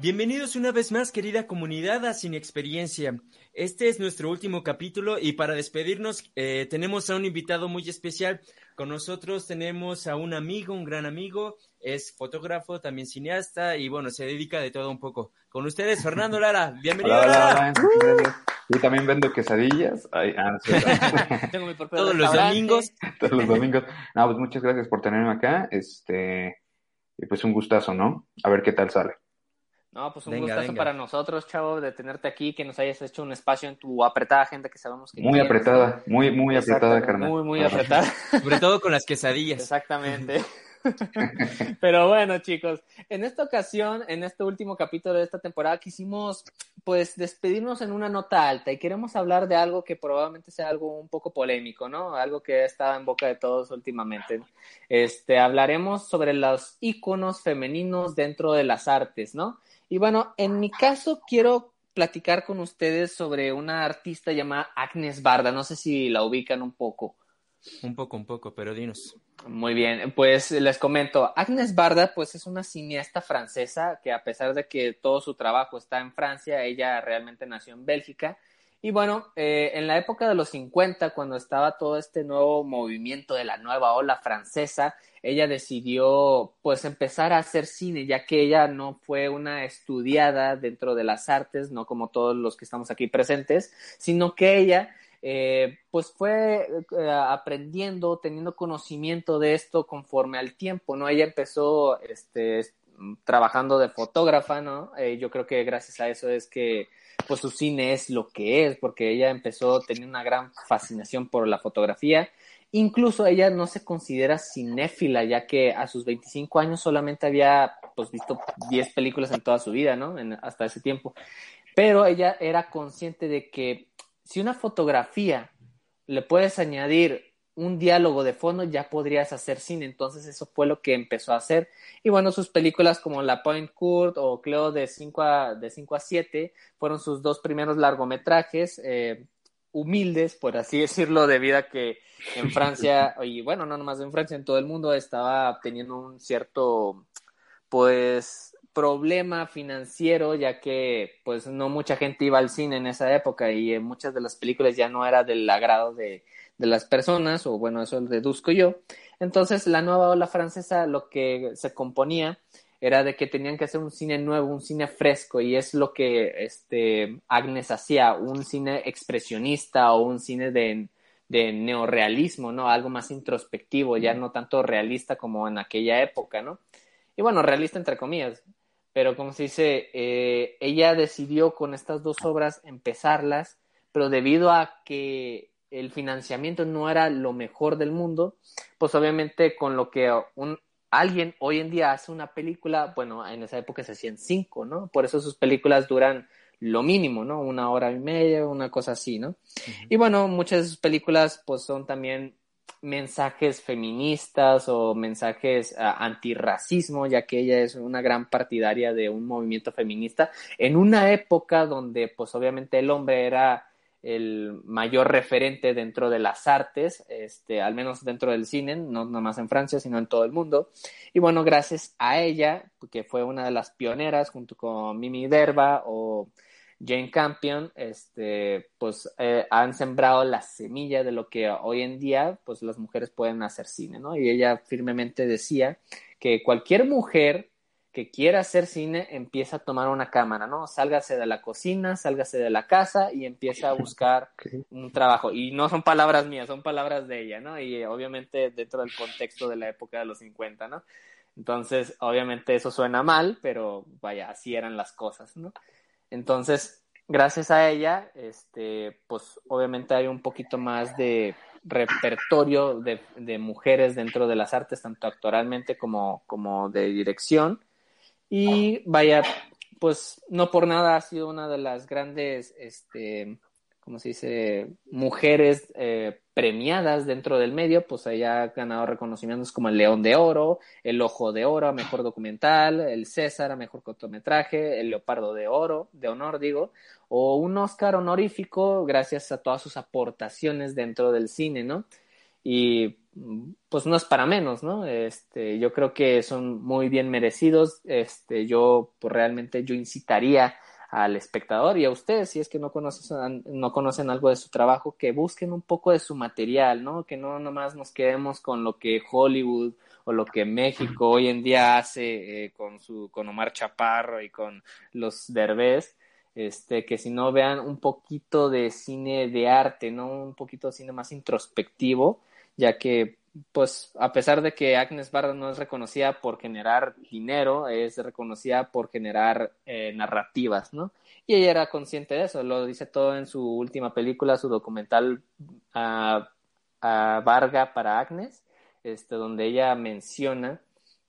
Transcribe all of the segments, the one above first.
Bienvenidos una vez más, querida comunidad a Sin Experiencia. Este es nuestro último capítulo y para despedirnos eh, tenemos a un invitado muy especial. Con nosotros tenemos a un amigo, un gran amigo, es fotógrafo, también cineasta y bueno, se dedica de todo un poco. Con ustedes, Fernando Lara. Bienvenido, Hola, hola, Lara. hola. Yo también vendo quesadillas. Ay, ah, no sé. Tengo mi propio Todos los domingos. Todos los domingos. No, pues muchas gracias por tenerme acá. Este, y pues un gustazo, ¿no? A ver qué tal sale. No, pues un Venga, gustazo venga. para nosotros, chavo, de tenerte aquí, que nos hayas hecho un espacio en tu apretada agenda que sabemos que Muy tienes. apretada, muy, muy apretada, carnal. Muy, muy apretada. Sobre todo con las quesadillas. Exactamente. Pero bueno, chicos, en esta ocasión, en este último capítulo de esta temporada, quisimos pues despedirnos en una nota alta y queremos hablar de algo que probablemente sea algo un poco polémico, ¿no? Algo que ha estado en boca de todos últimamente. Este, hablaremos sobre los íconos femeninos dentro de las artes, ¿no? Y bueno, en mi caso quiero platicar con ustedes sobre una artista llamada Agnes Barda, no sé si la ubican un poco. Un poco, un poco, pero dinos. Muy bien, pues les comento, Agnes Barda pues es una cineasta francesa que a pesar de que todo su trabajo está en Francia, ella realmente nació en Bélgica. Y bueno, eh, en la época de los 50, cuando estaba todo este nuevo movimiento de la nueva ola francesa, ella decidió pues empezar a hacer cine, ya que ella no fue una estudiada dentro de las artes, no como todos los que estamos aquí presentes, sino que ella eh, pues fue eh, aprendiendo, teniendo conocimiento de esto conforme al tiempo, ¿no? Ella empezó este, es- trabajando de fotógrafa, ¿no? Eh, yo creo que gracias a eso es que pues su cine es lo que es, porque ella empezó teniendo una gran fascinación por la fotografía. Incluso ella no se considera cinéfila, ya que a sus 25 años solamente había pues visto 10 películas en toda su vida, ¿no? Hasta ese tiempo. Pero ella era consciente de que si una fotografía le puedes añadir un diálogo de fondo, ya podrías hacer cine. Entonces eso fue lo que empezó a hacer. Y bueno, sus películas como La Point Court o Cleo de 5 a, de 5 a 7 fueron sus dos primeros largometrajes. eh, humildes, por así decirlo, debido a que en Francia, y bueno, no nomás en Francia, en todo el mundo estaba teniendo un cierto, pues, problema financiero, ya que pues no mucha gente iba al cine en esa época y eh, muchas de las películas ya no era del agrado de, de las personas, o bueno, eso lo deduzco yo. Entonces, la nueva ola francesa lo que se componía era de que tenían que hacer un cine nuevo, un cine fresco, y es lo que este, Agnes hacía, un cine expresionista o un cine de, de neorealismo, ¿no? Algo más introspectivo, ya no tanto realista como en aquella época, ¿no? Y bueno, realista entre comillas, pero como se dice, eh, ella decidió con estas dos obras empezarlas, pero debido a que el financiamiento no era lo mejor del mundo, pues obviamente con lo que un, alguien hoy en día hace una película, bueno, en esa época se hacían cinco, ¿no? Por eso sus películas duran lo mínimo, ¿no? Una hora y media, una cosa así, ¿no? Y bueno, muchas de sus películas pues son también mensajes feministas o mensajes uh, antirracismo, ya que ella es una gran partidaria de un movimiento feminista en una época donde pues obviamente el hombre era el mayor referente dentro de las artes, este, al menos dentro del cine, no nomás en Francia, sino en todo el mundo. Y bueno, gracias a ella, que fue una de las pioneras junto con Mimi Derba o Jane Campion, este, pues eh, han sembrado la semilla de lo que hoy en día, pues las mujeres pueden hacer cine, ¿no? Y ella firmemente decía que cualquier mujer que quiera hacer cine empieza a tomar una cámara, ¿no? Sálgase de la cocina, sálgase de la casa y empieza a buscar okay. un trabajo. Y no son palabras mías, son palabras de ella, ¿no? Y eh, obviamente dentro del contexto de la época de los 50, ¿no? Entonces, obviamente eso suena mal, pero vaya, así eran las cosas, ¿no? Entonces, gracias a ella, este, pues obviamente hay un poquito más de repertorio de, de, mujeres dentro de las artes, tanto actoralmente como, como de dirección. Y vaya, pues no por nada ha sido una de las grandes, este, ¿cómo se dice?, mujeres eh, premiadas dentro del medio, pues ella ha ganado reconocimientos como el León de Oro, el Ojo de Oro a Mejor Documental, el César a Mejor Cortometraje, el Leopardo de Oro, de Honor digo, o un Oscar honorífico gracias a todas sus aportaciones dentro del cine, ¿no? Y pues no es para menos, ¿no? Este, yo creo que son muy bien merecidos. Este, yo pues realmente yo incitaría al espectador y a ustedes, si es que no conocen, no conocen algo de su trabajo, que busquen un poco de su material, ¿no? Que no nomás nos quedemos con lo que Hollywood o lo que México hoy en día hace eh, con su con Omar Chaparro y con los Derbez, este, que si no vean un poquito de cine de arte, ¿no? Un poquito de cine más introspectivo, ya que pues a pesar de que Agnes Barda no es reconocida por generar dinero, es reconocida por generar eh, narrativas, ¿no? Y ella era consciente de eso, lo dice todo en su última película, su documental a, Varga para Agnes, este, donde ella menciona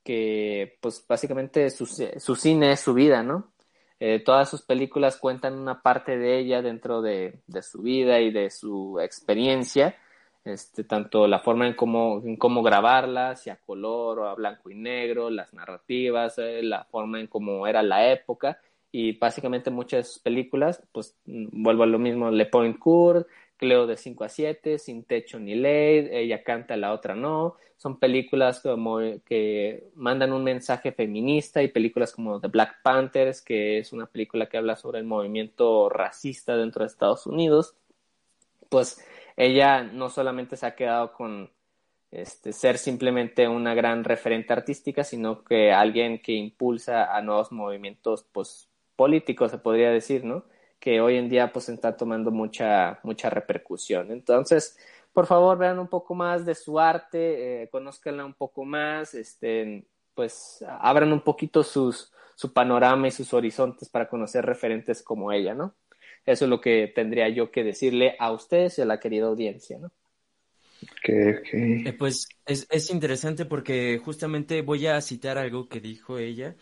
que pues básicamente su, su cine es su vida, ¿no? Eh, todas sus películas cuentan una parte de ella dentro de, de su vida y de su experiencia, este, tanto la forma en cómo, en cómo grabarla, si a color o a blanco y negro, las narrativas, eh, la forma en cómo era la época y básicamente muchas películas, pues mm, vuelvo a lo mismo, Le Point Court, Cleo de 5 a 7, Sin Techo ni Ley, ella canta, la otra no, son películas como que mandan un mensaje feminista y películas como The Black Panthers, que es una película que habla sobre el movimiento racista dentro de Estados Unidos, pues ella no solamente se ha quedado con este, ser simplemente una gran referente artística, sino que alguien que impulsa a nuevos movimientos pues, políticos, se podría decir, ¿no? Que hoy en día pues está tomando mucha, mucha repercusión. Entonces, por favor, vean un poco más de su arte, eh, conózcanla un poco más, este, pues abran un poquito sus, su panorama y sus horizontes para conocer referentes como ella, ¿no? Eso es lo que tendría yo que decirle a ustedes y a la querida audiencia, ¿no? Eh, pues es, es, interesante porque justamente voy a citar algo que dijo ella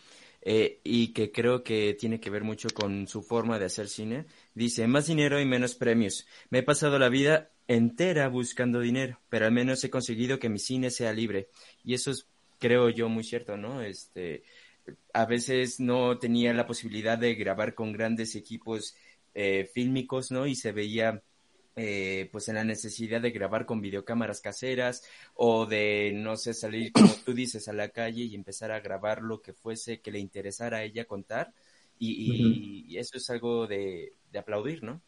eh, y que creo que tiene que ver mucho con su forma de hacer cine. Dice, más dinero y menos premios. Me he pasado la vida entera buscando dinero, pero al menos he conseguido que mi cine sea libre. Y eso es, creo yo, muy cierto, ¿no? Este, a veces no tenía la posibilidad de grabar con grandes equipos eh, fílmicos, ¿no? Y se veía eh, pues en la necesidad de grabar con videocámaras caseras o de, no sé, salir, como tú dices, a la calle y empezar a grabar lo que fuese que le interesara a ella contar. Y, eso es algo de, aplaudir, ¿no?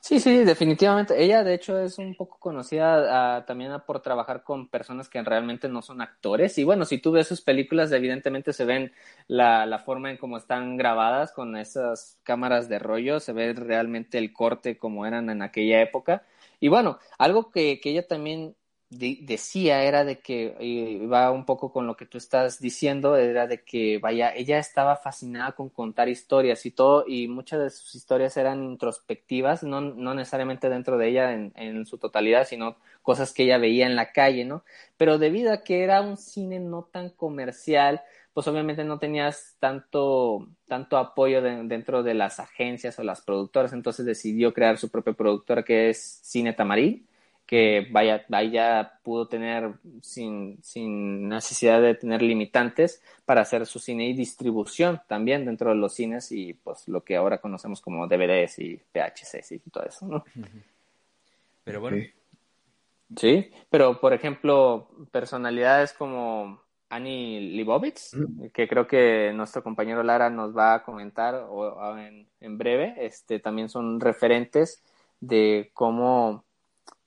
Sí, sí, definitivamente. Ella, de hecho, es un poco conocida ah, también por trabajar con personas que realmente no son actores. Y bueno, si tú ves sus películas, evidentemente se ven la, la forma en cómo están grabadas con esas cámaras de rollo, se ve realmente el corte como eran en aquella época. Y bueno, algo que, que ella también decía era de que, y va un poco con lo que tú estás diciendo, era de que, vaya, ella estaba fascinada con contar historias y todo, y muchas de sus historias eran introspectivas, no, no necesariamente dentro de ella en, en su totalidad, sino cosas que ella veía en la calle, ¿no? Pero debido a que era un cine no tan comercial, pues obviamente no tenías tanto, tanto apoyo dentro de las agencias o las productoras, entonces decidió crear su propia productora que es Cine Tamaril que vaya, vaya pudo tener sin, sin necesidad de tener limitantes para hacer su cine y distribución también dentro de los cines y pues lo que ahora conocemos como DVDs y VHS y todo eso, ¿no? Pero bueno. Sí, pero por ejemplo, personalidades como Annie Libovitz, mm. que creo que nuestro compañero Lara nos va a comentar o, en, en breve, este, también son referentes de cómo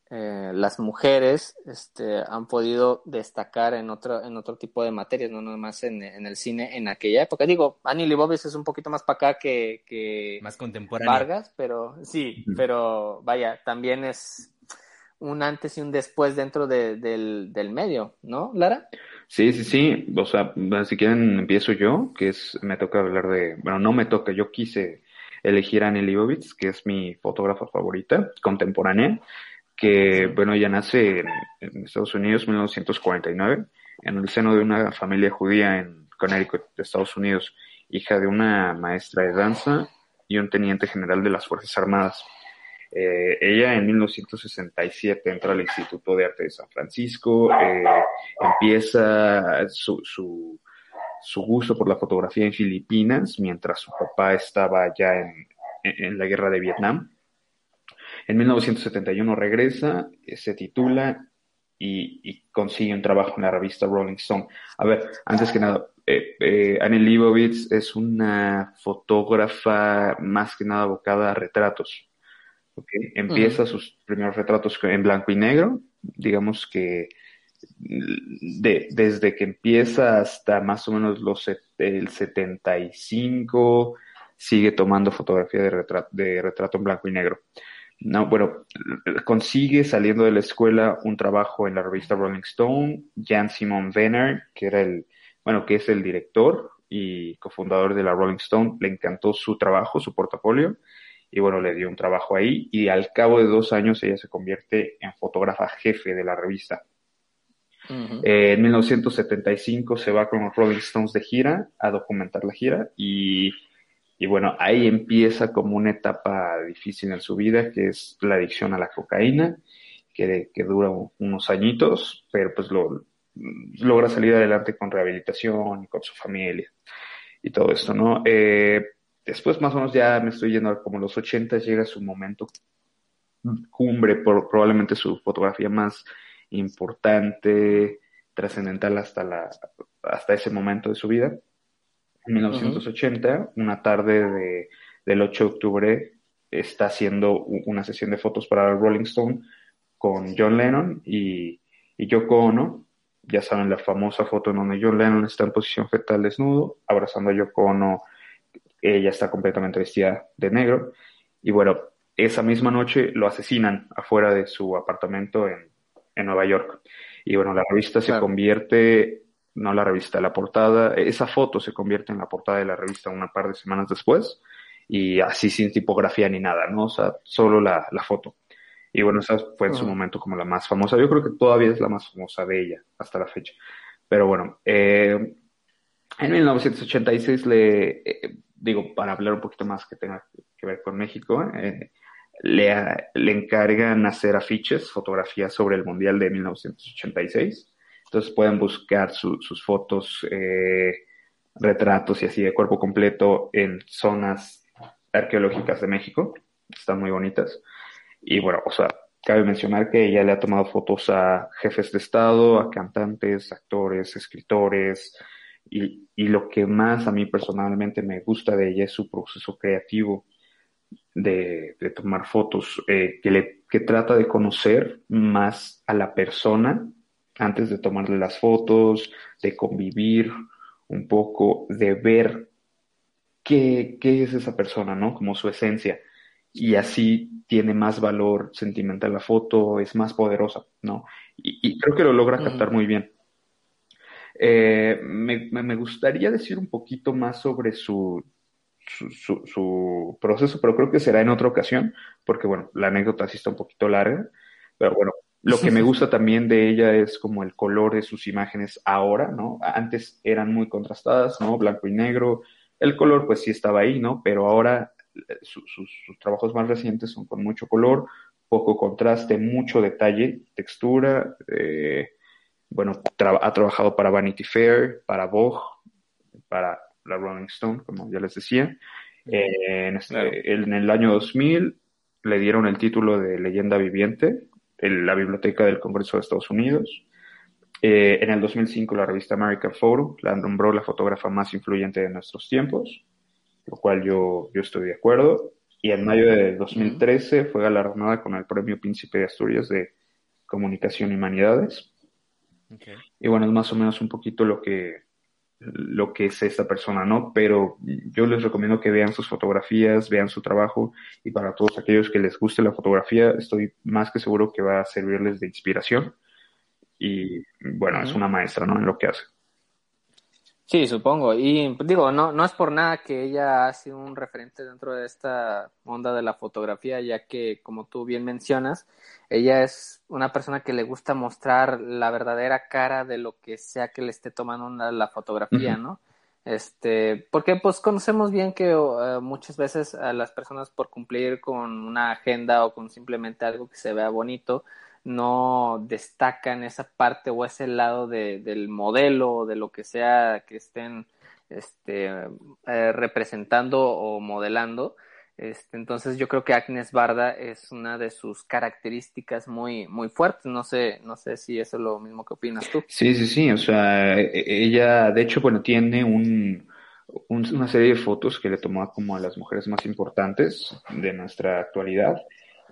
eh, las mujeres este, han podido destacar en otro, en otro tipo de materias, no nomás en, en el cine en aquella época. Digo, Annie Leibovitz es un poquito más para acá que, que más contemporáneo. Vargas, pero sí, pero vaya, también es un antes y un después dentro de, del, del medio, ¿no, Lara? Sí, sí, sí. O sea, si quieren empiezo yo, que es, me toca hablar de, bueno, no me toca, yo quise elegir a Annie Leibovitz, que es mi fotógrafa favorita, contemporánea, que, bueno, ella nace en, Estados Unidos en 1949, en el seno de una familia judía en Connecticut, de Estados Unidos, hija de una maestra de danza y un teniente general de las Fuerzas Armadas. Eh, ella en 1967 entra al Instituto de Arte de San Francisco, eh, empieza su, su, su, gusto por la fotografía en Filipinas mientras su papá estaba ya en, en la guerra de Vietnam. En 1971 regresa, eh, se titula y, consigue un trabajo en la revista Rolling Stone. A ver, antes que nada, eh, eh, Annie Leibovitz es una fotógrafa más que nada abocada a retratos. Empieza sus primeros retratos en blanco y negro, digamos que desde que empieza hasta más o menos los el 75 sigue tomando fotografía de de retrato en blanco y negro no, bueno, consigue saliendo de la escuela un trabajo en la revista Rolling Stone, Jan Simon Venner, que era el, bueno, que es el director y cofundador de la Rolling Stone, le encantó su trabajo, su portafolio, y bueno, le dio un trabajo ahí, y al cabo de dos años ella se convierte en fotógrafa jefe de la revista. Eh, en 1975 se va con los Rolling Stones de gira a documentar la gira y y bueno, ahí empieza como una etapa difícil en su vida, que es la adicción a la cocaína, que, que dura unos añitos, pero pues lo, logra salir adelante con rehabilitación y con su familia y todo esto, ¿no? Eh, después más o menos ya me estoy yendo a como los 80 llega su momento cumbre, por, probablemente su fotografía más importante, trascendental hasta la, hasta ese momento de su vida, en 1980, una tarde de, del 8 de octubre, está haciendo una sesión de fotos para Rolling Stone con John Lennon y, y Yoko Ono. Ya saben la famosa foto en donde John Lennon está en posición fetal desnudo, abrazando a Yoko Ono. Ella está completamente vestida de negro. Y bueno, esa misma noche lo asesinan afuera de su apartamento en, en Nueva York. Y bueno, la revista se convierte no la revista, la portada, esa foto se convierte en la portada de la revista una par de semanas después y así sin tipografía ni nada, ¿no? O sea, solo la, la foto. Y bueno, esa fue en su momento como la más famosa. Yo creo que todavía es la más famosa de ella hasta la fecha. Pero bueno, eh, en 1986 le, eh, digo, para hablar un poquito más que tenga que ver con México, eh, le, le encargan hacer afiches, fotografías sobre el Mundial de 1986 entonces pueden buscar sus fotos, eh, retratos y así de cuerpo completo en zonas arqueológicas de México. Están muy bonitas. Y bueno, o sea, cabe mencionar que ella le ha tomado fotos a jefes de Estado, a cantantes, actores, escritores. Y, y lo que más a mí personalmente me gusta de ella es su proceso creativo de, de tomar fotos, eh, que, le, que trata de conocer más a la persona antes de tomarle las fotos, de convivir un poco, de ver qué, qué es esa persona, ¿no? Como su esencia. Y así tiene más valor sentimental la foto, es más poderosa, ¿no? Y, creo que lo logra captar muy bien. Eh, me, me, gustaría decir un poquito más sobre su, su, su, su, proceso, pero creo que será en otra ocasión, porque bueno, la anécdota sí está un poquito larga, pero bueno, lo que me gusta también de ella es como el color de sus imágenes ahora, ¿no? Antes eran muy contrastadas, ¿no? Blanco y negro. El color pues sí estaba ahí, ¿no? Pero ahora eh, sus, trabajos más recientes son con mucho color, poco contraste, mucho detalle, textura. Eh, bueno, ha trabajado para Vanity Fair, para Vogue, para la Rolling Stone, como ya les decía. Eh, en, este, en el año 2000 le dieron el título de leyenda viviente la Biblioteca del Congreso de Estados Unidos. Eh, en el 2005 la revista American Photo la nombró la fotógrafa más influyente de nuestros tiempos, lo cual yo, yo estoy de acuerdo. Y en mayo de 2013 fue galardonada con el Premio Príncipe de Asturias de Comunicación y Humanidades. Y bueno, es más o menos un poquito lo que, lo que es esta persona, ¿no? Pero yo les recomiendo que vean sus fotografías, vean su trabajo y para todos aquellos que les guste la fotografía, estoy más que seguro que va a servirles de inspiración y bueno, es una maestra, ¿no? En lo que hace. Sí, supongo. Y digo, no, no es por nada que ella ha sido un referente dentro de esta onda de la fotografía, ya que, como tú bien mencionas, ella es una persona que le gusta mostrar la verdadera cara de lo que sea que le esté tomando la fotografía, ¿no? Este, porque pues conocemos bien que uh, muchas veces a las personas por cumplir con una agenda o con simplemente algo que se vea bonito, no destacan esa parte o ese lado de, del modelo o de lo que sea que estén este, eh, representando o modelando. Este, entonces yo creo que Agnes Barda es una de sus características muy, muy fuertes. No sé, no sé si eso es lo mismo que opinas tú. Sí, sí, sí. O sea, e, e, ella, de hecho, bueno, tiene un, una serie de fotos que le tomó como a las mujeres más importantes de nuestra actualidad.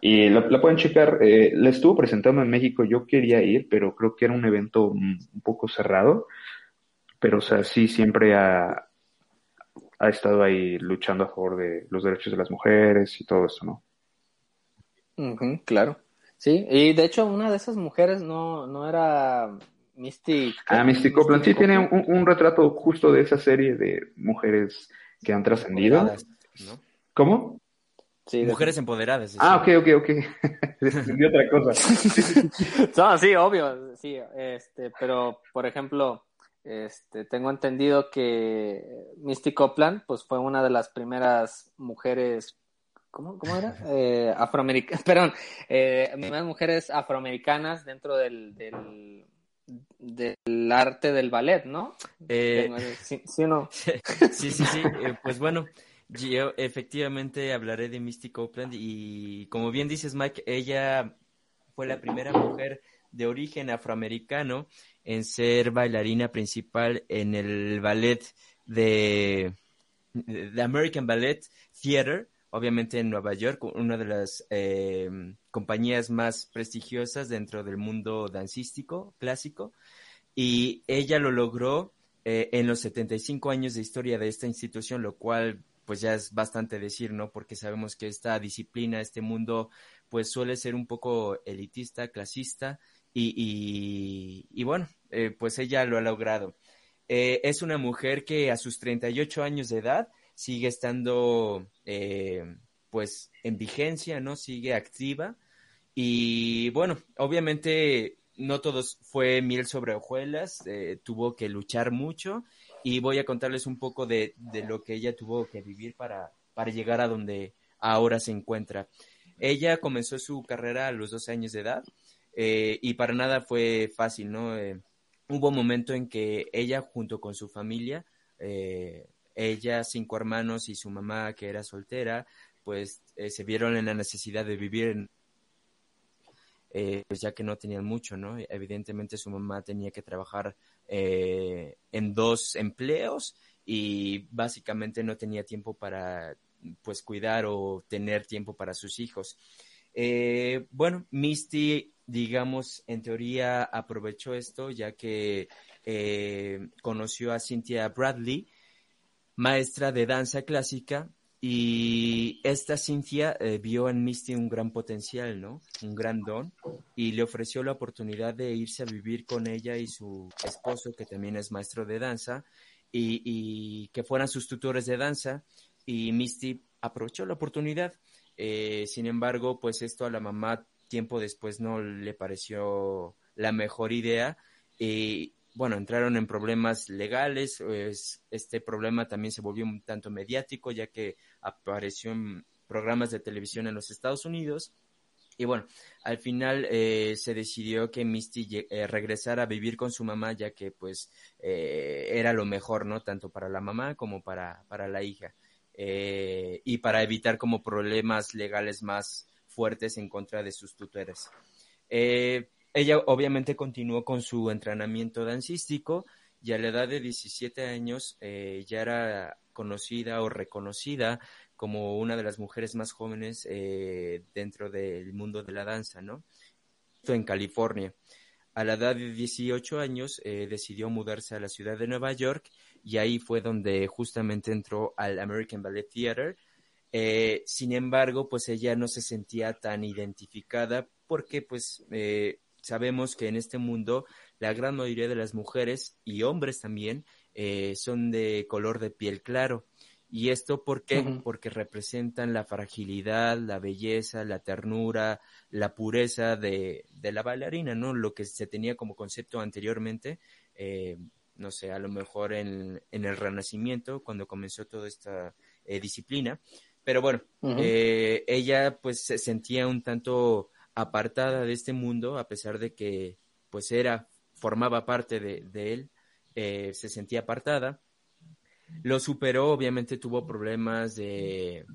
Y la, pueden checar, eh, la estuvo presentando en México, yo quería ir, pero creo que era un evento un poco cerrado, pero o sea, sí siempre ha, ha estado ahí luchando a favor de los derechos de las mujeres y todo eso, ¿no? claro, sí, y de hecho una de esas mujeres no, no era Misty. Ah, Misty Copeland, sí, tiene un, un, retrato justo de esa serie de mujeres que han trascendido. ¿no? ¿Cómo? Mujeres empoderadas. Ah, ok, ok, ok. Entendí otra cosa. no, sí, obvio, sí, este, pero por ejemplo, este, tengo entendido que Misty Copeland, pues fue una de las primeras mujeres, ¿cómo, cómo era? Eh, afroamericanas, perdón, eh, primeras mujeres afroamericanas dentro del, del, del arte del ballet, ¿no? Eh, ¿Sí, ¿Sí, o no? sí, sí, sí, eh, pues bueno. Yo efectivamente hablaré de Misty Copeland y como bien dices Mike, ella fue la primera mujer de origen afroamericano en ser bailarina principal en el ballet de, The American Ballet Theater, obviamente en Nueva York, una de las eh, compañías más prestigiosas dentro del mundo dancístico clásico. Y ella lo logró eh, en los 75 años de historia de esta institución, lo cual pues ya es bastante decir, ¿no? Porque sabemos que esta disciplina, este mundo, pues suele ser un poco elitista, clasista, y, y, bueno, eh, pues ella lo ha logrado. Eh, es una mujer que a sus 38 años de edad sigue estando, eh, pues, en vigencia, ¿no? Sigue activa. Y bueno, obviamente no todos fue miel sobre hojuelas, tuvo que luchar mucho y voy a contarles un poco de, lo que ella tuvo que vivir para, para llegar a donde ahora se encuentra. Ella comenzó su carrera a los 12 años de edad eh, y para nada fue fácil, ¿no? Eh, hubo un momento en que ella junto con su familia, eh, ella, cinco hermanos y su mamá que era soltera, pues se vieron en la necesidad de vivir pues ya que no tenían mucho, ¿no? Evidentemente su mamá tenía que trabajar eh, en dos empleos y básicamente no tenía tiempo para pues cuidar o tener tiempo para sus hijos. Eh, bueno, Misty, digamos, en teoría aprovechó esto ya que eh, conoció a Cynthia Bradley, maestra de danza clásica, y esta Cynthia eh, vio en Misty un gran potencial, ¿no? Un gran don y le ofreció la oportunidad de irse a vivir con ella y su esposo, que también es maestro de danza, y, que fueran sus tutores de danza. Y Misty aprovechó la oportunidad. Eh, sin embargo, pues esto a la mamá tiempo después no le pareció la mejor idea. Y bueno, entraron en problemas legales, pues, este problema también se volvió un tanto mediático, ya que apareció en programas de televisión en los Estados Unidos. Y bueno, al final eh, se decidió que Misty eh, regresara a vivir con su mamá, ya que pues eh, era lo mejor, ¿no? Tanto para la mamá como para, para la hija. y para evitar como problemas legales más fuertes en contra de sus tutores ella obviamente continuó con su entrenamiento dancístico y a la edad de 17 años eh, ya era conocida o reconocida como una de las mujeres más jóvenes eh, dentro del mundo de la danza, ¿no? Esto en California. A la edad de 18 años eh, decidió mudarse a la ciudad de Nueva York y ahí fue donde justamente entró al American Ballet Theater. sin embargo, pues ella no se sentía tan identificada porque pues sabemos que en este mundo la gran mayoría de las mujeres y hombres también eh, son de color de piel claro. ¿Y esto por qué? Porque representan la fragilidad, la belleza, la ternura, la pureza de, de, la bailarina, ¿no? Lo que se tenía como concepto anteriormente, eh, no sé, a lo mejor en, en, el Renacimiento, cuando comenzó toda esta eh, disciplina. Pero bueno, eh, ella pues se sentía un tanto apartada de este mundo, a pesar de que pues era, formaba parte de, él, se sentía apartada lo superó, obviamente tuvo problemas de,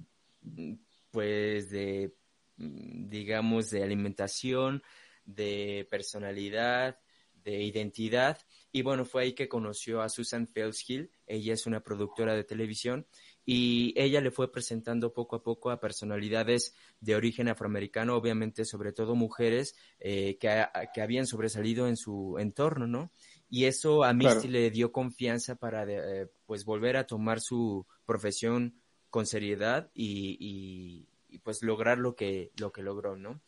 pues, de, digamos, de alimentación, de personalidad, de identidad. Y bueno, fue ahí que conoció a Susan Felshill. Ella es una productora de televisión y ella le fue presentando poco a poco a personalidades de origen afroamericano, obviamente sobre todo mujeres eh, que, que, habían sobresalido en su entorno, ¿no? y eso a Misty le dio confianza para eh, pues volver a tomar su profesión con seriedad y, pues lograr lo que lo que logró no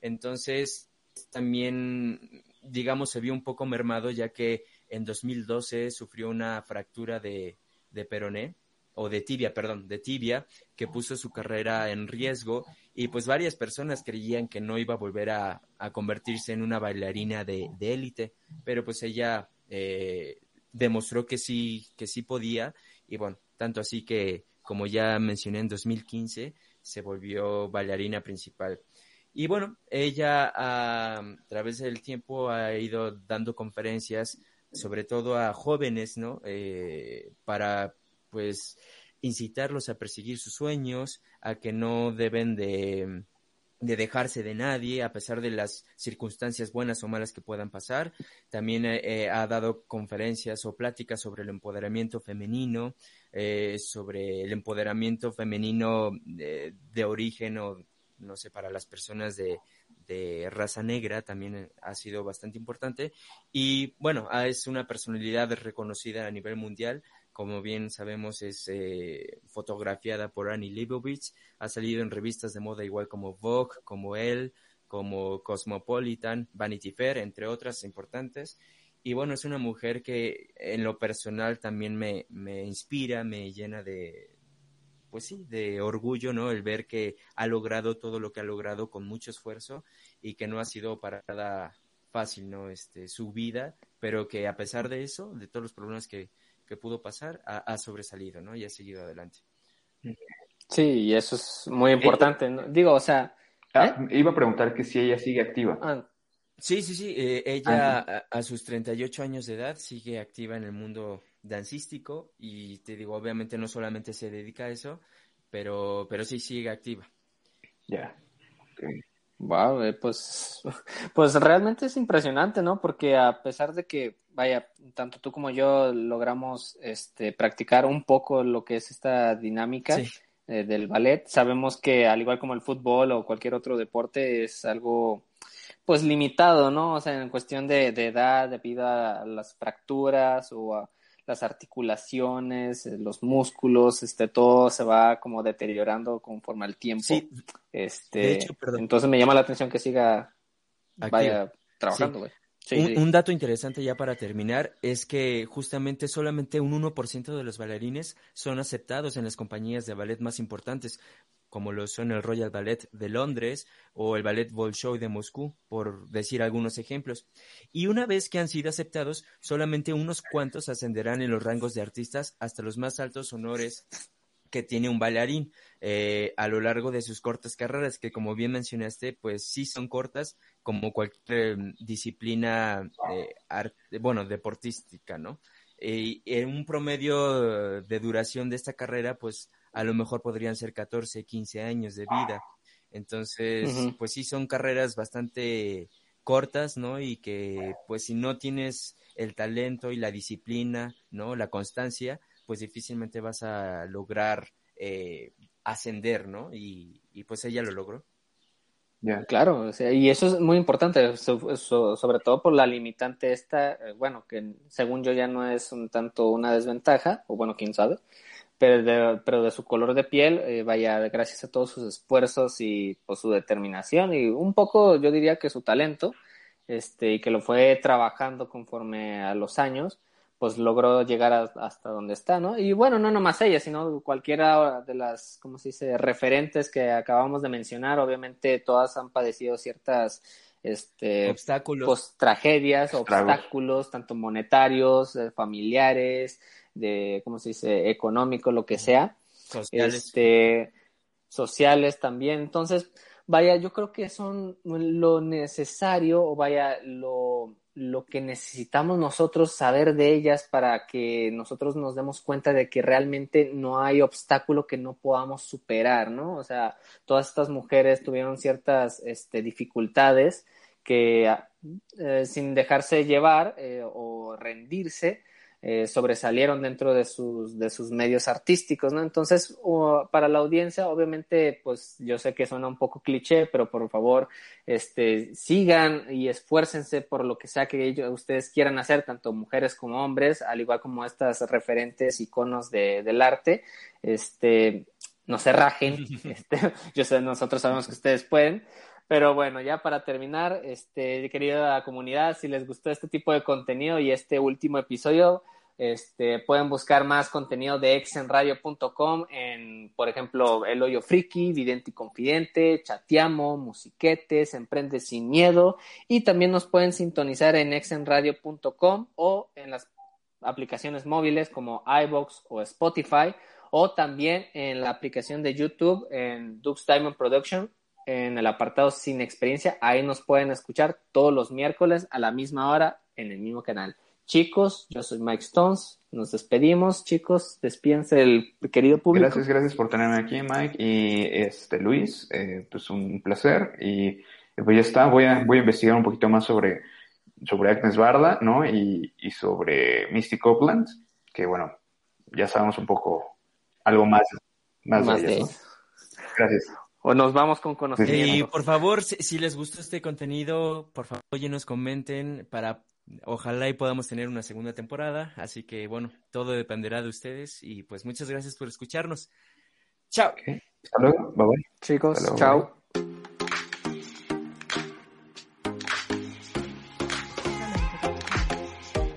entonces también digamos se vio un poco mermado ya que en 2012 sufrió una fractura de, de peroné o de tibia, perdón, de tibia, que puso su carrera en riesgo y pues varias personas creían que no iba a volver a, convertirse en una bailarina de élite, pero pues ella eh, demostró que sí, que sí podía y bueno, tanto así que como ya mencioné en 2015 se volvió bailarina principal. Y bueno, ella a través del tiempo ha ido dando conferencias, sobre todo a jóvenes, ¿no? Eh, para pues incitarlos a perseguir sus sueños, a que no deben de, de dejarse de nadie a pesar de las circunstancias buenas o malas que puedan pasar. También eh, eh, ha dado conferencias o pláticas sobre el empoderamiento femenino, eh, sobre el empoderamiento femenino de, de, origen o no sé, para las personas de, de raza negra también ha sido bastante importante. Y bueno, es una personalidad reconocida a nivel mundial como bien sabemos es eh, fotografiada por Annie Leibovitz, ha salido en revistas de moda igual como Vogue, como Elle, como Cosmopolitan, Vanity Fair, entre otras importantes. Y bueno, es una mujer que en lo personal también me, me inspira, me llena de, pues sí, de orgullo, ¿no? El ver que ha logrado todo lo que ha logrado con mucho esfuerzo y que no ha sido para nada fácil, ¿no? Este, su vida, pero que a pesar de eso, de todos los problemas que, que pudo pasar ha, sobresalido, ¿no? Y ha seguido adelante. Sí, y eso es muy importante. Digo, o sea... Ah, ¿eh? iba a preguntar que si ella sigue activa. Ah. Sí, sí, sí. Eh, ella ah, a, sus 38 años de edad sigue activa en el mundo dancístico y te digo, obviamente no solamente se dedica a eso, pero, pero sí sigue activa. Ya. Wow, eh, pues, pues realmente es impresionante, ¿no? Porque a pesar de que, vaya, tanto tú como yo logramos este, practicar un poco lo que es esta dinámica eh, del ballet, sabemos que al igual como el fútbol o cualquier otro deporte es algo, pues limitado, ¿no? O sea, en cuestión de, de edad, debido a las fracturas o a las articulaciones, eh, los músculos, este, todo se va como deteriorando conforme al tiempo. Sí. Este, entonces me llama la atención que siga, vaya trabajando, un, dato interesante ya para terminar es que justamente solamente un 1% de los bailarines son aceptados en las compañías de ballet más importantes como lo son el Royal Ballet de Londres o el Ballet Bolshoi de Moscú, por decir algunos ejemplos. Y una vez que han sido aceptados, solamente unos cuantos ascenderán en los rangos de artistas hasta los más altos honores que tiene un bailarín eh, a lo largo de sus cortas carreras, que como bien mencionaste, pues sí son cortas como cualquier em, disciplina, bueno, deportística, ¿no? En un promedio de duración de esta carrera, pues a lo mejor podrían ser 14, 15 años de vida. Entonces, pues sí, son carreras bastante cortas, ¿no? Y que, pues si no tienes el talento y la disciplina, ¿no? La constancia, pues difícilmente vas a lograr eh, ascender, ¿no? Y, y, pues ella lo logró. Ya, Claro, o sea, y eso es muy importante, sobre todo por la limitante esta, eh, bueno, que según yo ya no es un tanto una desventaja, o bueno, quién sabe, pero de, pero de su color de piel, eh, vaya, gracias a todos sus esfuerzos y pues, su determinación y un poco, yo diría que su talento, este, y que lo fue trabajando conforme a los años, pues logró llegar hasta donde está, ¿no? Y bueno, no nomás ella, sino cualquiera de las, ¿cómo se dice?, referentes que acabamos de mencionar, obviamente todas han padecido ciertas este obstáculos pues, tragedias obstáculos tanto monetarios eh, familiares de cómo se dice económico lo que sea. Sociales. Este sociales también. Entonces vaya yo creo que son lo necesario o vaya lo lo que necesitamos nosotros saber de ellas para que nosotros nos demos cuenta de que realmente no hay obstáculo que no podamos superar, ¿no? O sea, todas estas mujeres tuvieron ciertas este, dificultades que eh, sin dejarse llevar eh, o rendirse, eh, sobresalieron dentro de sus, de sus medios artísticos, ¿no? Entonces, para la audiencia, obviamente, pues yo sé que suena un poco cliché, pero por favor, este, sigan y esfuércense por lo que sea que ellos, ustedes quieran hacer, tanto mujeres como hombres, al igual como estas referentes, iconos de, del arte, este, no se rajen, este, yo sé, nosotros sabemos que ustedes pueden, pero bueno, ya para terminar, este, querida comunidad, si les gustó este tipo de contenido y este último episodio, este, pueden buscar más contenido de exenradio.com en, por ejemplo, El Hoyo Friki, Vidente y Confidente, Chateamo, Musiquetes, Emprende Sin Miedo y también nos pueden sintonizar en exenradio.com o en las aplicaciones móviles como iBox o Spotify o también en la aplicación de YouTube en Dux Diamond Production en el apartado Sin Experiencia. Ahí nos pueden escuchar todos los miércoles a la misma hora en el mismo canal. Chicos, yo soy Mike Stones. Nos despedimos, chicos. Despídense el querido público. Gracias, gracias por tenerme aquí, Mike. Y este Luis, eh, pues un placer. Y pues ya está, voy a, voy a investigar un poquito más sobre, sobre Agnes Barda, ¿no? Y, y sobre Misty Copeland, que bueno, ya sabemos un poco algo más, más, de ellas, Gracias o nos vamos con conocimiento. Y por favor, si, les gustó este contenido, por favor, oye, nos comenten para ojalá y podamos tener una segunda temporada. Así que bueno, todo dependerá de ustedes y pues muchas gracias por escucharnos. Chao. Hasta luego. Bye bye. Chicos, chao.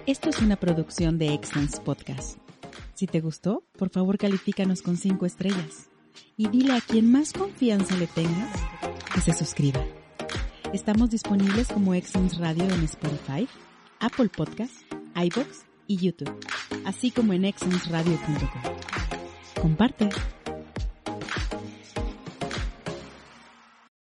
Esto es una producción de Excellence Podcast. Si te gustó, por favor califícanos con cinco estrellas y dile a quien más confianza le tengas que se suscriba. Estamos disponibles como Excellence Radio en Spotify, Apple Podcasts, iBox y YouTube, así como en excellenceradio.com. Comparte.